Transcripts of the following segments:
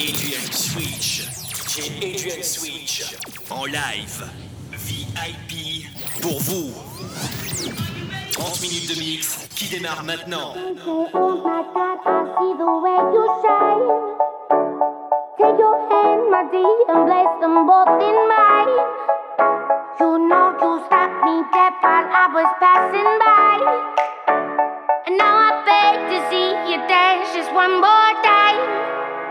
Adrian Switch. J'ai Adrian Switch. En live. VIP. Pour vous. 30 minutes de mix qui démarre maintenant. Take your hand, my dear, and place them both in mine. You know you stopped me dead while I was passing by. And now I beg to see you dance just one more time.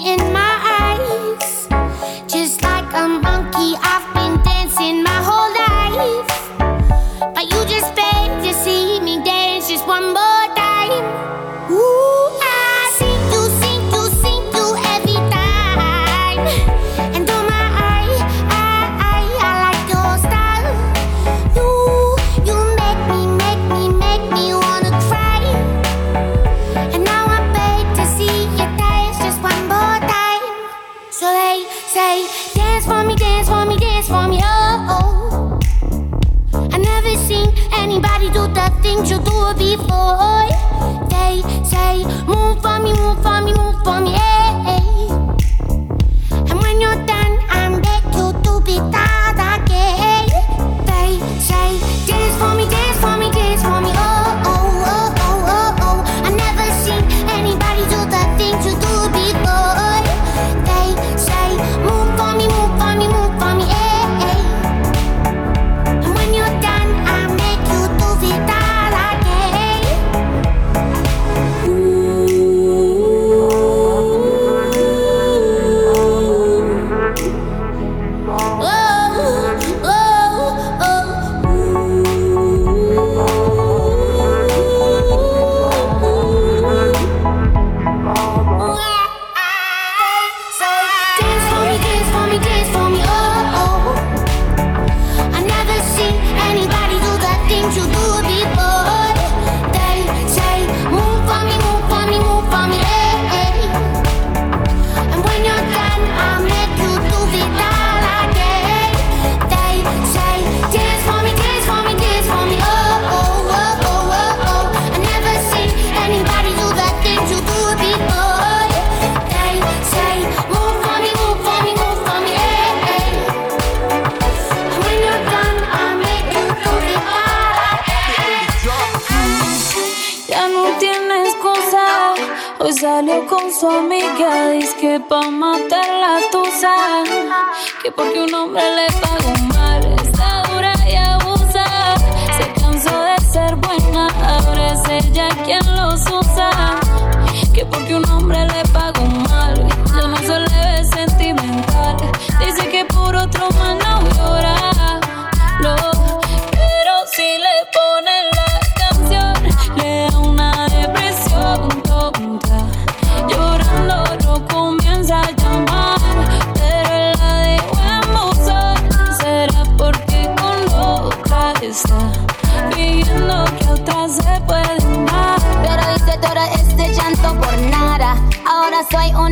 in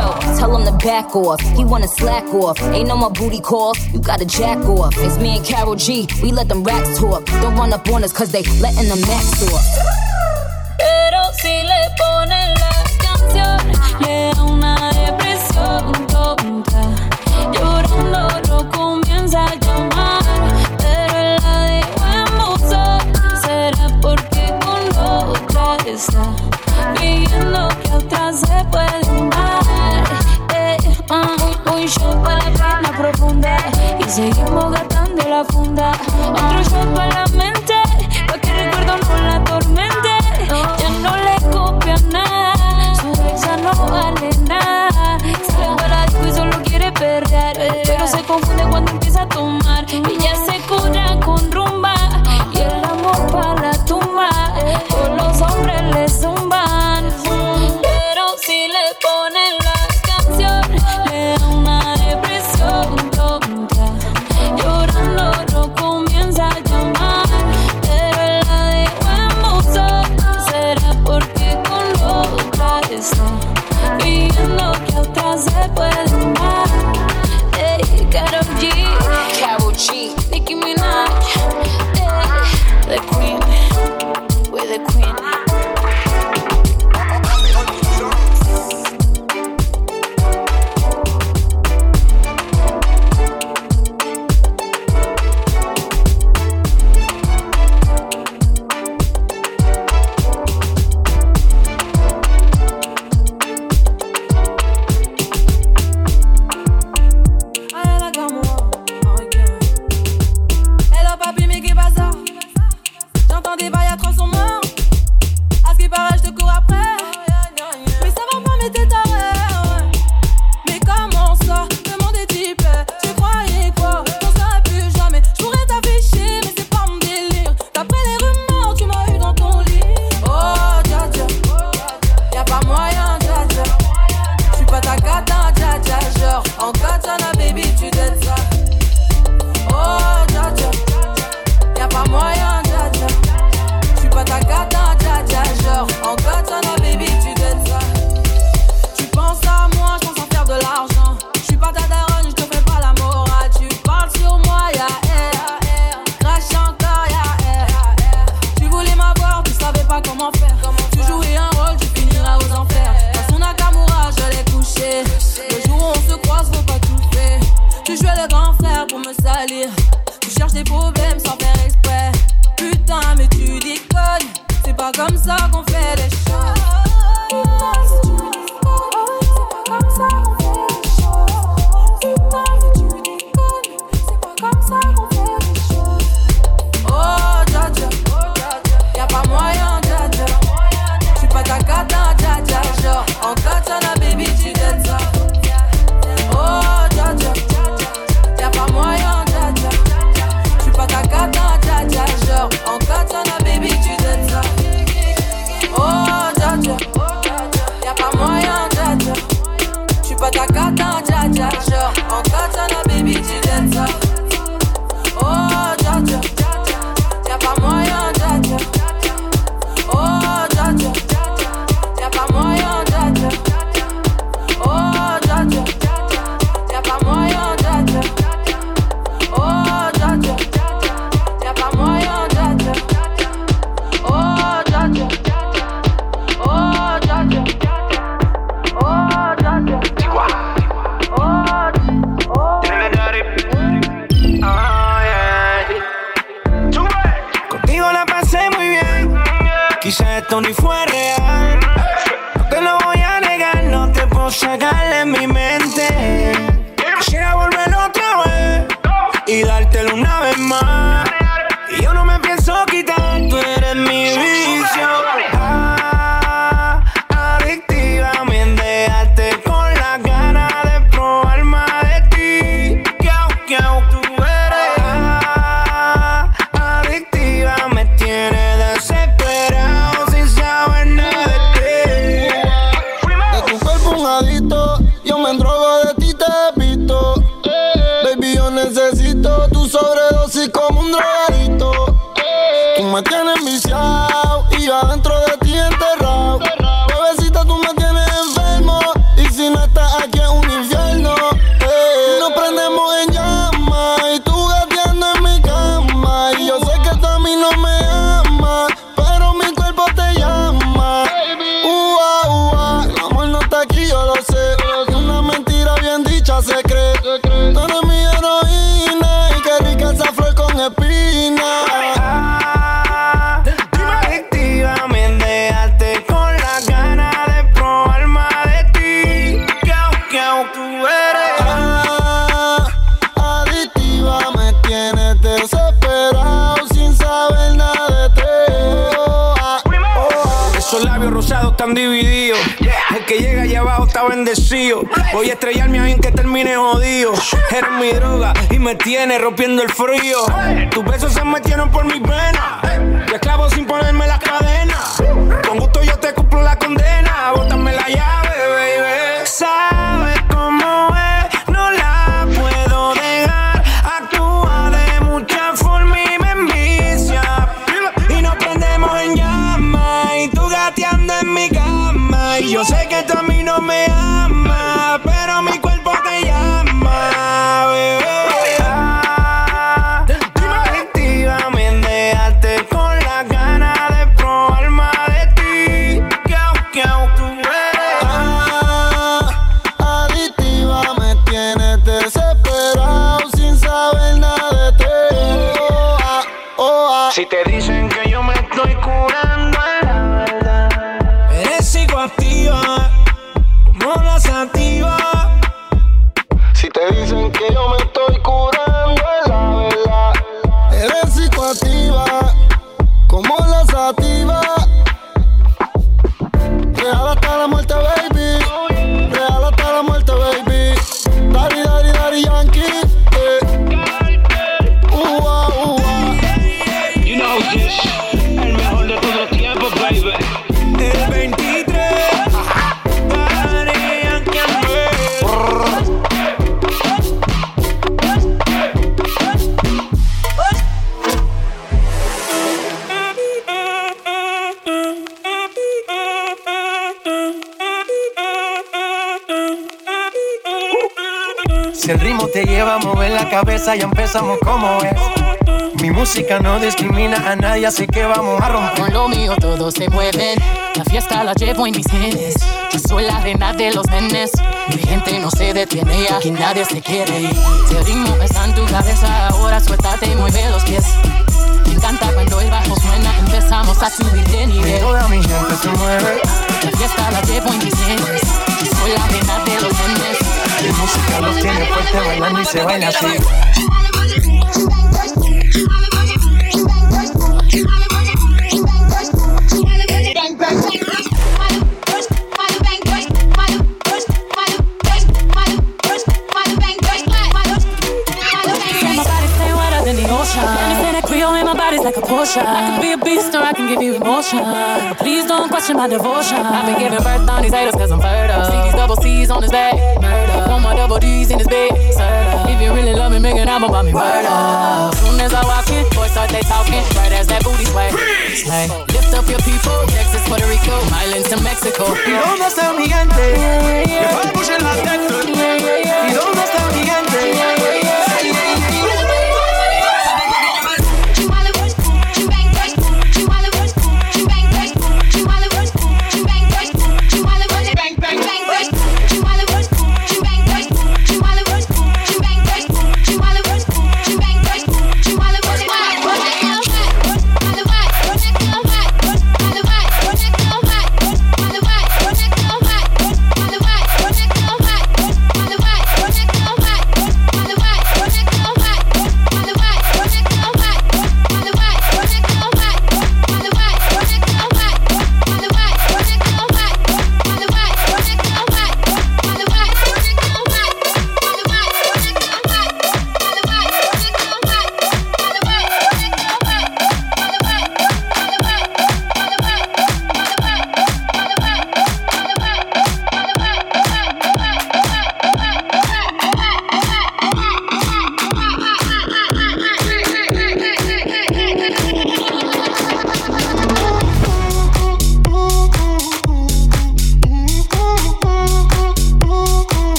Yo, tell him to back off. He wanna slack off. Ain't no more booty calls. You gotta jack off. It's me and Carol G. We let them racks talk. Don't run up on us cause they letting them max off. Pero si le ponen la canción, le da una depresión tonta. Llorando lo comienza a llamar. Pero la en Será porque con otra está. Viendo que otra se puede. Seguimos gastando la funda. Otro shot para la mente, pa' que el recuerdo no la atormente. Ya no le copia nada, su ex ya no vale nada. Sale para y solo quiere perder, pero se confunde cuando empieza a tomar. Voy a estrellarme a alguien que termine jodido. Eres mi droga y me tiene rompiendo el frío. Tus besos se metieron por mis venas. Yo esclavo sin ponerme las cadenas. Con gusto yo Si el ritmo te lleva a mover la cabeza, ya empezamos como es. Mi música no discrimina a nadie, así que vamos a romper. Con lo mío todos se mueven. La fiesta la llevo en mis genes. Yo soy la reina de los nenes. Mi gente no se detiene y aquí nadie se quiere ir. Si el ritmo está en tu cabeza, ahora suéltate y mueve los pies. Me encanta cuando el bajo suena, empezamos a subir de nivel. Toda mi gente se mueve. La fiesta la llevo en mis genes. Yo soy la reina de los nenes. Mi música los tiene fuerte bailando y se baila así. My body stay wetter the ocean. Anything that Creole in my body's like a potion. I be a beast or I can give you emotion. Please don't question my devotion. I've been giving birth on these haters cause I'm fertile. See these double C's on his back. Want my double D's in his bed. If you really love me, make an album about me. Murder. Soon as I walk in, boys start they talking. Right as that booty sway. Slay. Lift up your people. Texas, Puerto Rico, Islands to Mexico. ¿Y dónde está mi gente?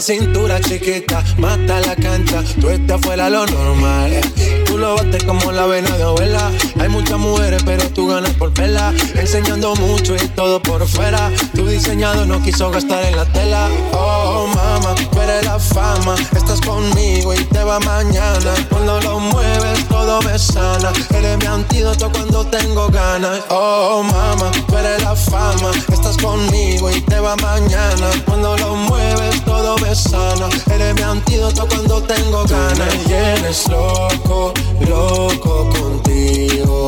Cintura chiquita, mata la cancha. Tú estás fuera lo normal. Tú lo bates como la vena de abuela. Muchas mujeres, pero tú ganas por vela. Enseñando mucho y todo por fuera. Tu diseñado no quiso gastar en la tela. Oh, mama, tú eres la fama. Estás conmigo y te va mañana. Cuando lo mueves, todo me sana. Eres mi antídoto cuando tengo ganas. Oh, mama, tú eres la fama. Estás conmigo y te va mañana. Cuando lo mueves, todo me sana. Eres mi antídoto cuando tengo ganas. me tienes loco, loco contigo.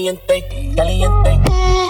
Caliente, caliente.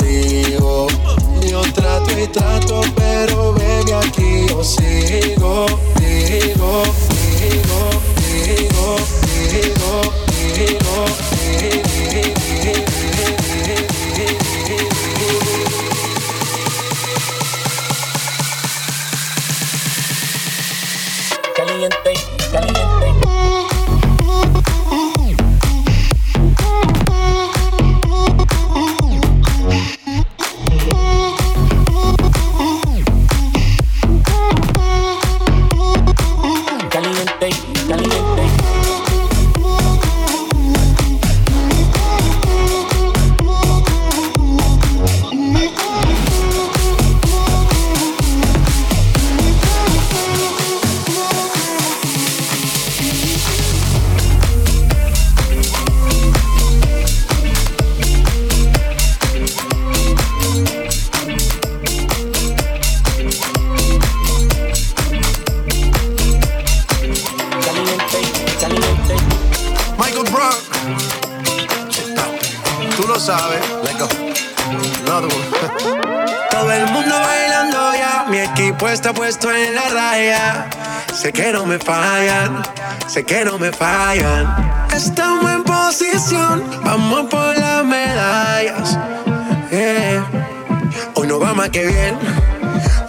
Trato y trato, pero baby aquí yo sigo. Digo, digo, digo, digo, digo, Caliente, caliente.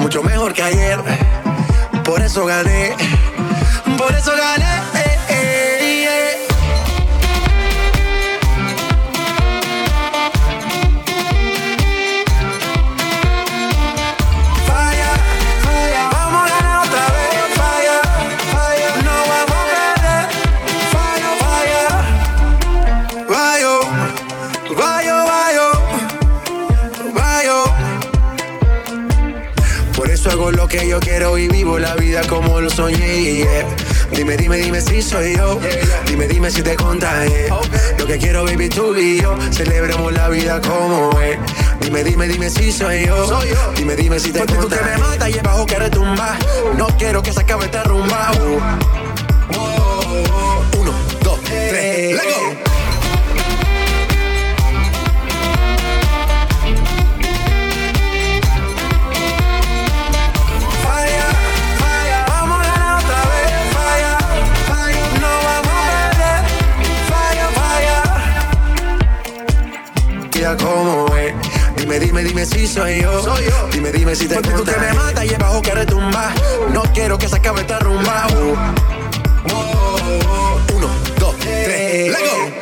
Mucho mejor que ayer. Por eso gané, por eso gané. Lo que yo quiero y vivo la vida como lo soñé. yeah. Dime, dime, dime si soy yo. Dime, dime si te contagié. Lo que quiero, baby, tú y yo. Celebremos la vida como es. Dime, dime, dime si soy yo. Dime, dime si te Porque tú que me matas y el bajo que retumba. No quiero que se acabe esta rumba. Uno, dos, tres, gusta cómo es. Dime, dime, dime si soy yo. Dime, dime si te Porque tú que me mata y el bajo que retumba. No quiero que se acabe esta rumba. Uno, dos, tres, Lego.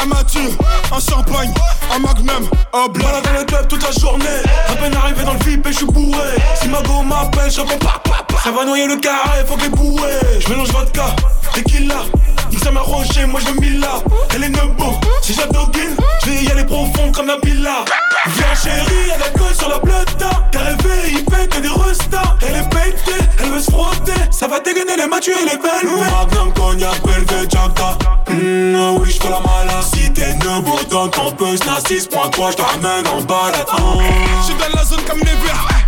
Amateur, un champagne, un magnum, un blanc. Dans le club toute la journée. À peine arrivé dans le VIP et je suis bourré. Si ma go m'appelle, j'en pas, Ça va noyer le carré, faut que les Je mélange vodka, tequila. Nique ma rocher, moi je mis là Elle est nebo, si j'adogine Je vais y aller profond comme Nabila Viens chérie, elle a gueule sur la plata. T'as rêvé, il pète des restas. Elle est pétée, elle veut se frotter. Ça va dégainer les matures et les belles Magnum, cognac, belvé, jacta Mmh, ah oui, j'te la malade. Si t'es nebo dans ton peu, 6.3 J't'amène en balade. Ah, je dans la zone comme les verts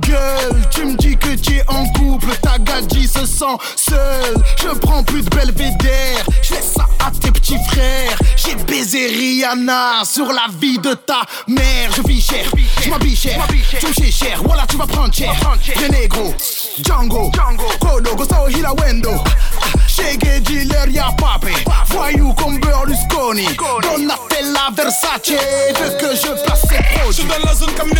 gueule. Tu me dis que tu es en couple. Ta gadji se sent seule. Je prends plus de belvédère. Je laisse ça à tes petits frères. J'ai baisé Rihanna sur la vie de ta mère. Je vis cher, je m'habille cher. Tu me cher, voilà, tu vas prendre cher. Renegro, Django, Kodo, Gustavo Wendo. Shege dealer, y'a papé. Voyou comme Berlusconi? Donatella Versace. Veux que je place je suis dans la zone comme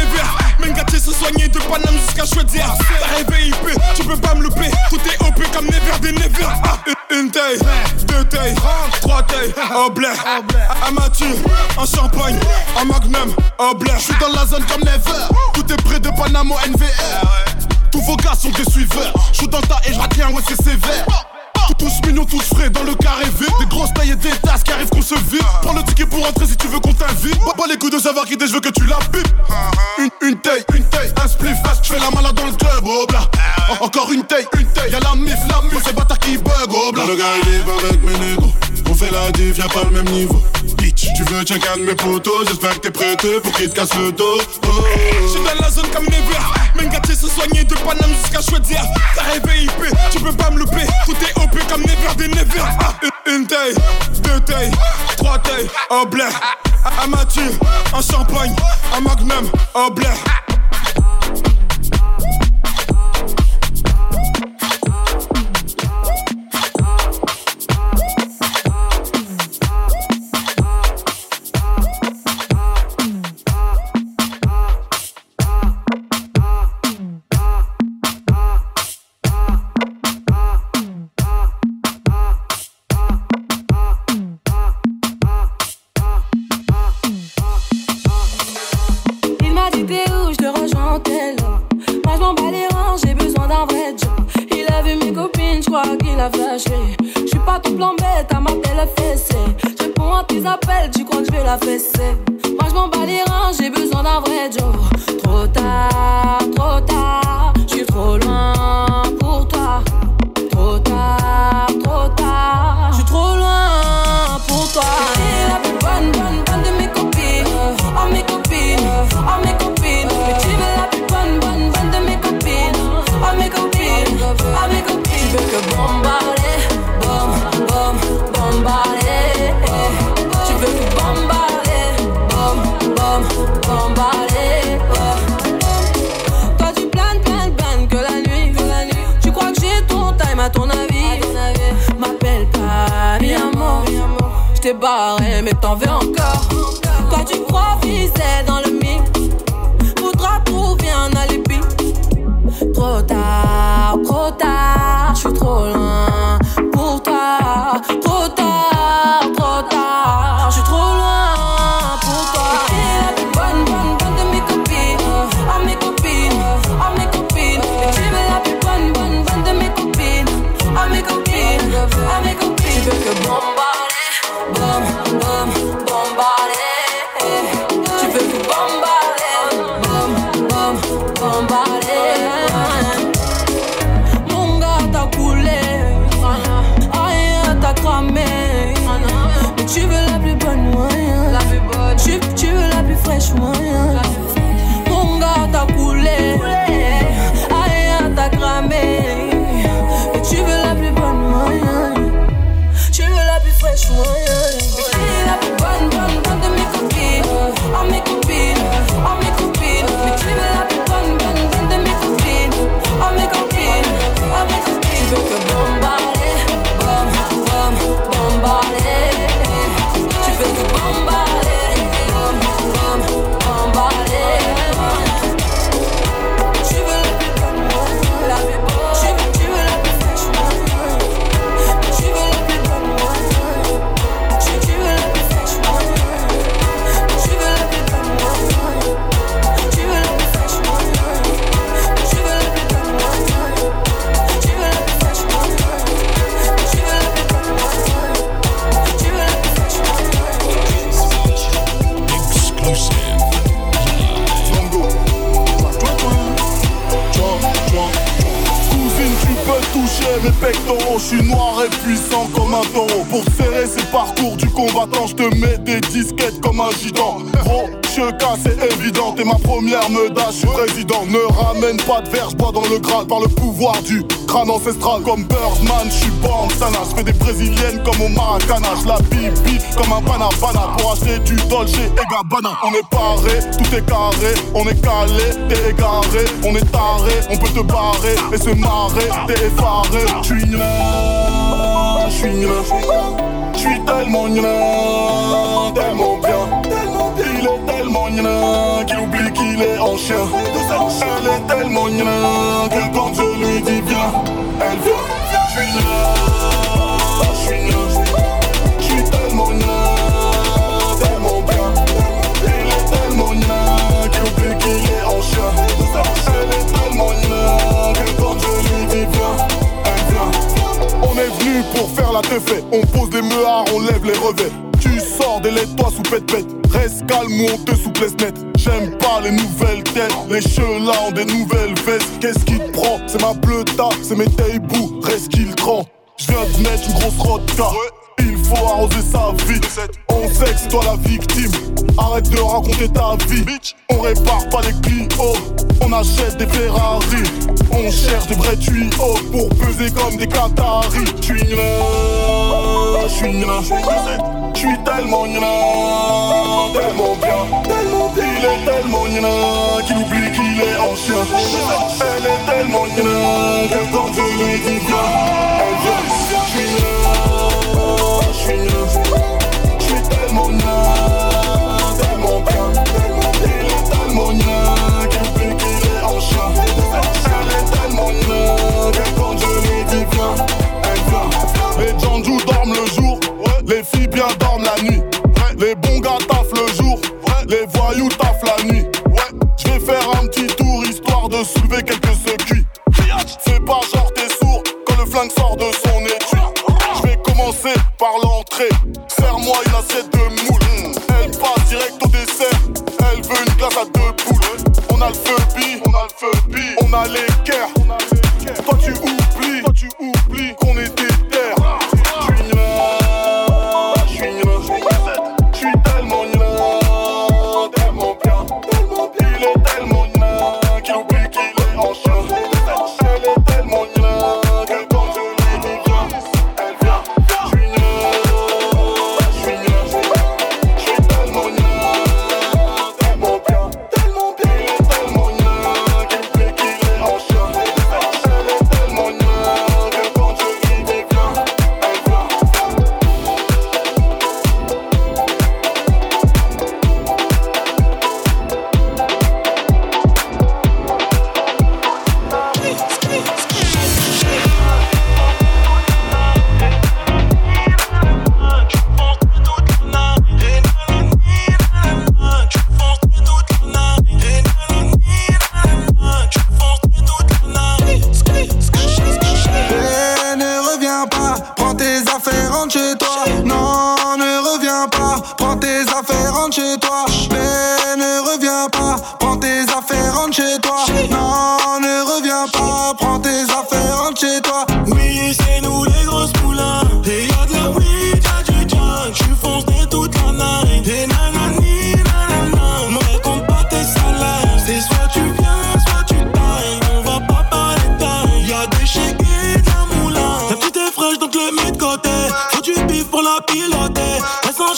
Même gâté se soigner de Paname jusqu'à choisir T'as rêvé IP, tu peux pas me louper. Tout est OP comme Never des Never ah, Une taille, deux tailles, trois tailles. Oh blé, amateur, en champagne, en magnum, oh blé. Je suis dans la zone comme Never Tout est près de Panamo NVR Tous vos gars sont des suiveurs. Je dans ta et je retiens, ouais c'est sévère. Tous mignons, tous frais dans le carré vide. Des grosses tailles et des tasses qui arrivent qu'on se vide. Prends le ticket pour rentrer si tu veux qu'on t'invite. Pas les coups de savoir qui je veux que tu la pipes. Une, une taille, une taille, un spliff Je fais la malade dans le club, oh bla. Encore une taille, une taille, y'a la mif, la mif. C'est bâtard qui bug, oh bla. Le gars il est avec mes négros. On fait la diff, y'a pas le même niveau. Bitch, tu veux check un de mes potos J'espère que t'es prêté pour qu'il te casse le dos. Oh. J'suis dans la zone comme Never Même gâté se soigner de Paname jusqu'à choisir T'as rêvé IP, tu peux pas me louper. Est OP comme Never des Never. Ah, Une taille, deux tailles, trois tailles, oh blé. Amateur, en champagne, en magnum, oh blé barré, mais t'en mes pectoraux. Je suis noir et puissant comme un taureau. Pour serrer ces parcours du combattant, je te mets des disquettes comme un gitan. Gros, cas c'est évident. T'es ma première meudage, je suis président. Ne ramène pas de verre, bois dans le crâne par le pouvoir du crâne ancestral. Comme Birdman, je suis bandana. Je fais des brésiliennes comme au Maracana. La bibi comme un panavana. Pour acheter du Dolce et Gabbana. On est paré, tout est carré. On est calé, t'es égaré. On est taré, on peut te barrer et se marrer. T'es effaré, je suis je suis je suis tellement nien, tellement bien. Tellement bien. Il est tellement nien qu'il oublie qu'il est en chien. Elle est tellement nien que quand je lui dis viens, elle vient. On est venu pour faire la teufée. On pose des meuhards, on lève les revêts. Tu sors des laits-toi sous pète-pète. Reste calme ou on te souplesse net. J'aime pas les nouvelles têtes. Les cheveux là ont des nouvelles vestes. Qu'est-ce qui te prend? C'est ma bleuta, c'est mes taibous. Reste qu'il trempe. J'viens de mettre une grosse rodka. Il faut arroser sa vie. On sait que c'est toi la victime. Arrête de raconter ta vie. On répare pas les Clio. On achète des Ferrari. On cherche des vrais tuyaux pour peser comme des Qataris. J'suis nul, j'suis nul. J'suis tellement nul, tellement bien. Il est tellement nul qu'il oublie qu'il est en chien. Elle est tellement nul que quand je lui dis viens, elle vient. J'suis nul, Serre-moi une assiette de. Elle passe direct au dessert. Elle veut une glace à deux poules. On a le feu on a le feu. On a l'équerre.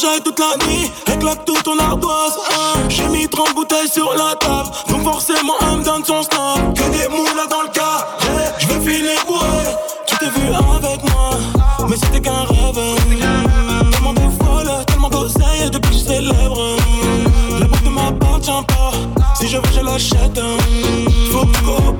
Mangeais toute la nuit, éclate toute ton ardoise. J'ai mis 30 bouteilles sur la table, donc forcément elle me donne son snap. Que des moules dans le cas, je vais finir bourré. Tu t'es vu avec moi, mais c'était qu'un rêve. Tellement de folle, tellement d'oseille depuis que je célèbre. La boîte ne m'appartient pas, si je veux je l'achète. Faut que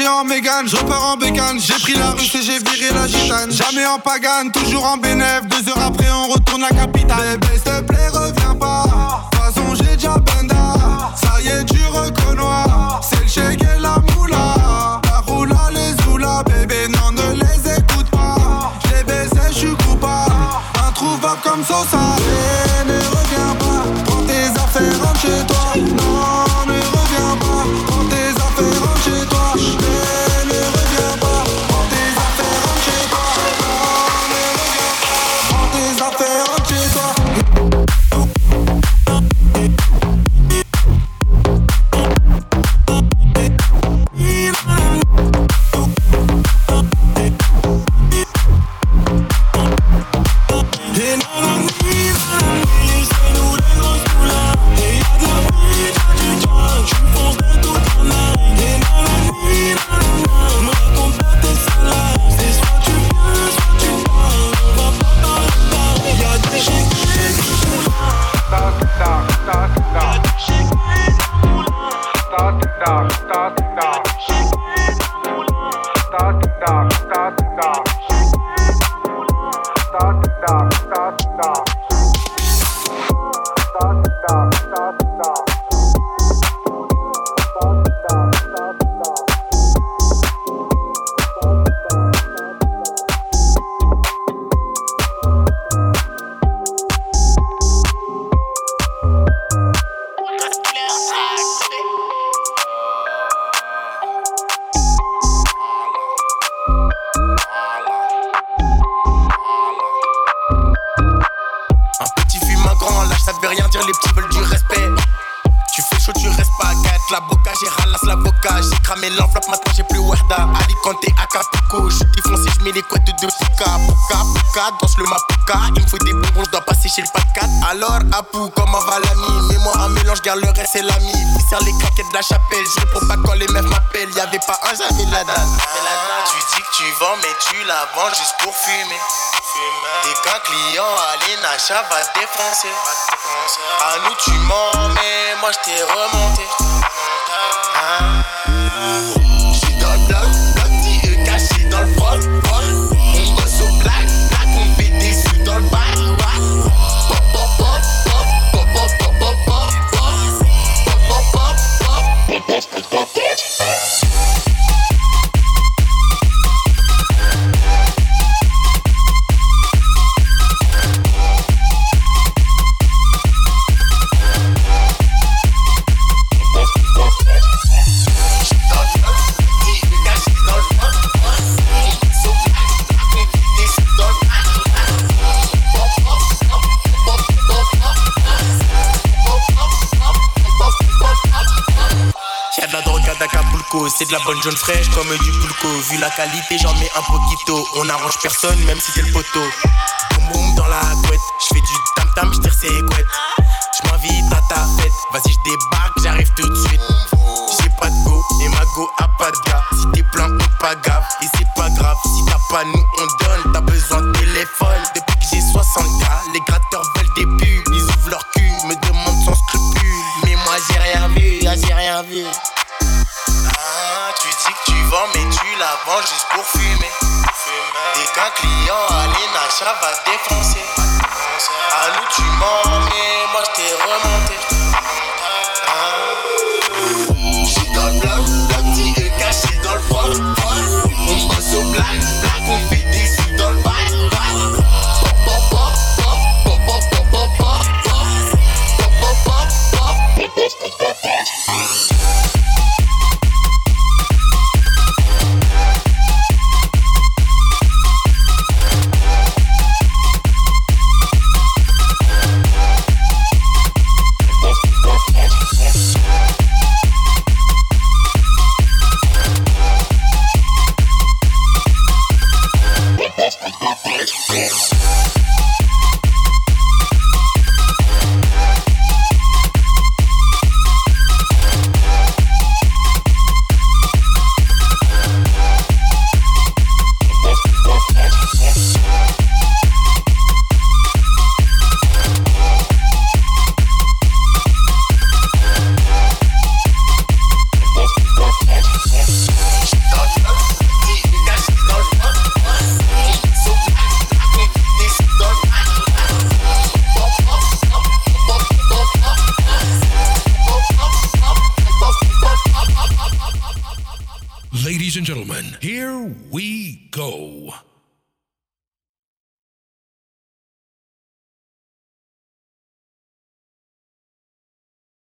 Chargé en mégane, je repars en bécane. J'ai pris la russe et j'ai viré la gitane. Jamais en pagane, toujours en bénéf. Deux heures après, on retourne à capitale. Un petit fume un grand lâche, ça veut rien dire, les petits veulent du respect. La boca, j'ai ralasse l'avocat, j'ai cramé l'enveloppe, maintenant j'ai plus Wahda. Alicante, Acapulco, je kiffe foncé, je mets les couettes de Puka, Puka, Puka, danse le Mapuka, il me faut des bonbons, je dois passer chez le pas 4. Alors, Apu, comment va l'ami? Mets-moi un mélange, garde le reste, c'est l'ami. Il sert les craquettes de la chapelle, je pour pas quand les meufs m'appellent, y'avait pas un, j'avais la date. Tu dis que tu vends, mais tu la vends juste pour fumer. T'es qu'un client, allez, Nacha va te défoncer. À nous, tu mens, mais moi, je t'ai remonté. La bonne jaune fraîche comme du pulco. Vu la qualité, j'en mets un poquito. On arrange personne, même si t'es le poteau. Boum boum dans la couette, j'fais du tam tam, j'tire ses couettes. J'm'invite à ta fête, vas-y j'débarque, j'arrive tout de suite. J'ai pas de go et ma go a pas de gars. Si t'es plein, on pas gaffe et c'est pas grave. Si t'as pas nous, on donne. Chara va défoncer. Tu m'as emmené, moi je t'ai remonté.